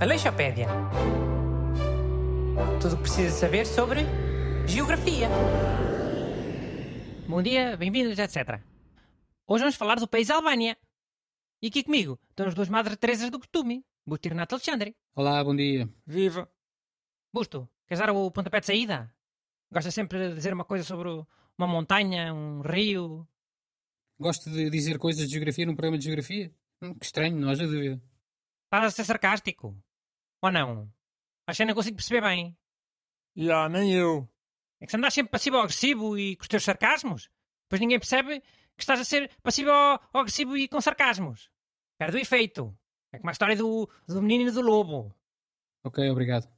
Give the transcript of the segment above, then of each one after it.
Aleixopédia. Tudo o que precisa saber sobre geografia. Bom dia, bem-vindos, etc. Hoje vamos falar do país Albânia. E aqui comigo estão as duas Madres Teresas do costume, Busto e Renato Alexandre. Olá, bom dia. Viva! Busto, queres dar o pontapé de saída? Gosta sempre de dizer uma coisa sobre uma montanha, um rio? Gosto de dizer coisas de geografia num programa de geografia? Hum, que estranho, não haja dúvida. Estás a ser sarcástico? Ou não? Acho que eu não consigo perceber bem. Já, nem eu. É que se andas sempre passivo-agressivo e com os teus sarcasmos, depois ninguém percebe que estás a ser passivo-agressivo e com sarcasmos. Perde o efeito. É como a história do, do menino e do lobo. Ok, obrigado.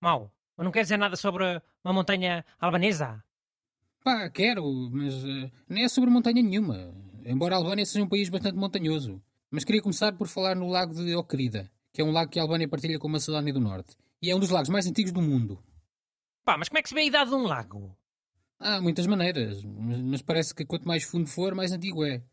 Mau. Ou não quer dizer nada sobre uma montanha albanesa? Pá, quero, mas eh, nem é sobre montanha nenhuma. Embora a Albânia seja um país bastante montanhoso. Mas queria começar por falar no lago de Ocrida, que é um lago que a Albânia partilha com a Macedónia do Norte. E é um dos lagos mais antigos do mundo. Pá, mas como é que se vê a idade de um lago? Há muitas maneiras, mas, mas parece que quanto mais fundo for, mais antigo é.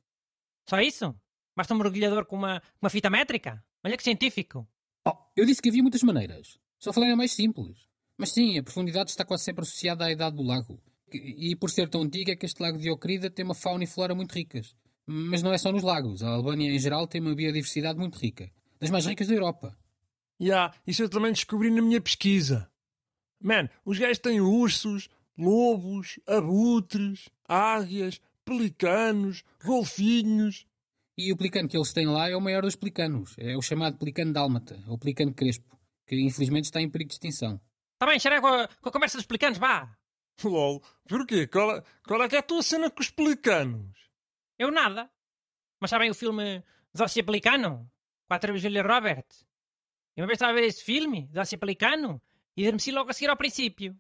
Só isso? Basta um mergulhador com uma, uma fita métrica? Olha que científico. Oh, eu disse que havia muitas maneiras. Só falei a mais simples. Mas sim, a profundidade está quase sempre associada à idade do lago. E, por ser tão antigo é que este lago de Ocrida tem uma fauna e flora muito ricas. Mas não é só nos lagos. A Albânia, em geral, tem uma biodiversidade muito rica. Das mais ricas da Europa. Já, isso eu também descobri na minha pesquisa. Man, os gajos têm ursos, lobos, abutres, águias, pelicanos, golfinhos. E o pelicano que eles têm lá é o maior dos pelicanos. É o chamado pelicano dálmata, ou pelicano crespo, que infelizmente está em perigo de extinção. Tá bem, xeré com a, com a conversa dos pelicanos, vá. Lol, porquê? Qual é, qual é que é a tua cena com os pelicanos? Eu nada. Mas sabem o filme Zócia Pelicano? Com a atriz Julia Roberts? Eu uma vez estava a ver esse filme, Zócia Pelicano, e adormeci logo a seguir ao princípio.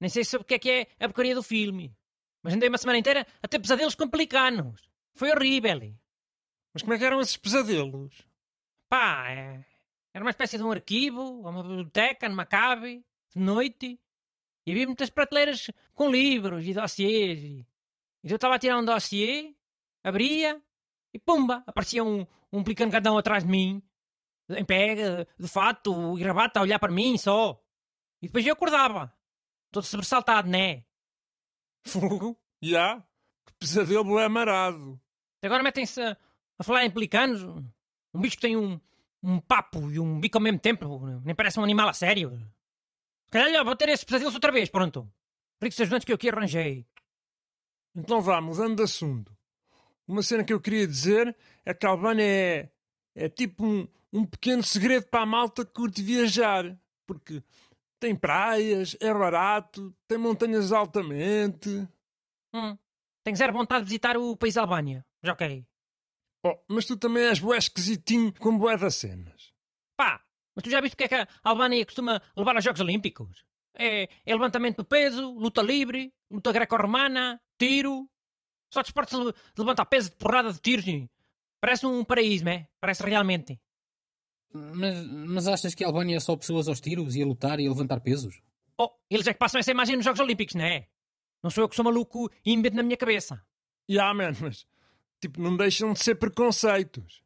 Nem sei sobre o que é que é a porcaria do filme. Mas andei uma semana inteira a ter pesadelos com pelicanos. Foi horrível. Mas como é que eram esses pesadelos? Pá, é... era uma espécie de um arquivo, uma biblioteca, numa cave, de noite. E havia muitas prateleiras com livros e dossiês. E, e eu estava a tirar um dossiê, abria, e pumba, aparecia um, um pelicano atrás de mim, em pé, de, fato e gravata, a olhar para mim só. E depois eu acordava, todo sobressaltado, né? Fogo? Já? Que pesadelo é amarado. Agora metem-se a, a falar em pelicanos. Um bicho que tem um, um papo e um bico ao mesmo tempo. Nem parece um animal a sério. Calhar vou ter esses pesadelos outra vez, pronto. Ricos ajudantes que eu aqui arranjei. Então vá, mudando de assunto. Uma cena que eu queria dizer é que a Albânia é, é tipo um, um pequeno segredo para a malta que curte viajar. Porque tem praias, é barato, tem montanhas altamente. Hum. Tenho zero vontade de visitar o país Albânia. Já ok. Oh, mas tu também és bué esquisitinho com bué das cenas. Mas tu já viste o que é que a Albânia costuma levar aos Jogos Olímpicos? É, é levantamento de peso, luta livre, luta greco-romana, tiro. Só desportos de levantar peso, de porrada de tiros. Parece um paraíso, não é? Parece realmente. Mas, mas achas que a Albânia é só pessoas aos tiros e a lutar e a levantar pesos? Oh, eles é que passam essa imagem nos Jogos Olímpicos, não é? Não sou eu que sou maluco e invento na minha cabeça. Ya, yeah, man, mas tipo, não deixam de ser preconceitos.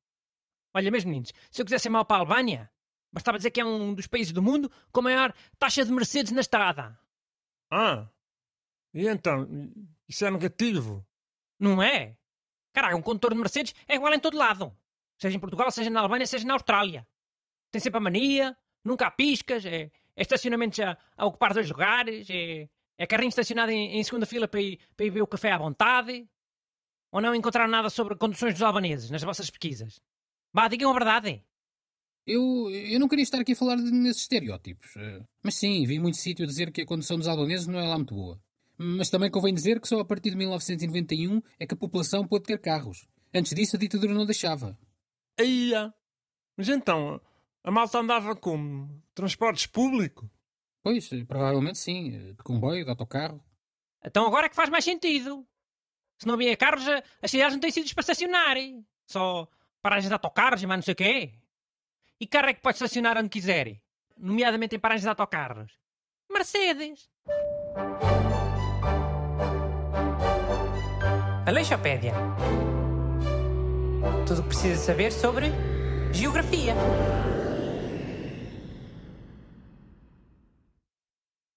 Olha, meus meninos, se eu quisesse ir mal para a Albânia, bastava dizer que é um dos países do mundo com a maior taxa de Mercedes na estrada. Ah, e então? Isso é negativo? Não é? Caraca, um condutor de Mercedes é igual em todo lado. Seja em Portugal, seja na Albânia, seja na Austrália. Tem sempre a mania, nunca há piscas, é, é estacionamentos a, a ocupar dois lugares, é, é carrinho estacionado em, em segunda fila para ir, para ir beber o café à vontade. Ou não encontraram nada sobre conduções dos albaneses nas vossas pesquisas? Vá, digam a verdade. Eu, eu não queria estar aqui a falar nesses estereótipos. eh, Mas sim, vi muito sítio a dizer que a condução dos albaneses não é lá muito boa. Mas também convém dizer que só a partir de 1991 é que a população pôde ter carros. Antes disso, a ditadura não deixava. Eia! Mas então, a malta andava como? Transportes públicos? Pois, eh, provavelmente sim. eh, De comboio, de autocarro. Então agora é que faz mais sentido. Se não havia carros, as cidades não têm sítios para estacionar. Só paragens de autocarros e mais não sei o quê. E carro é que pode estacionar onde quiser. Nomeadamente em paragens de autocarros. Mercedes. Aleixopédia. Tudo o que precisa saber sobre geografia.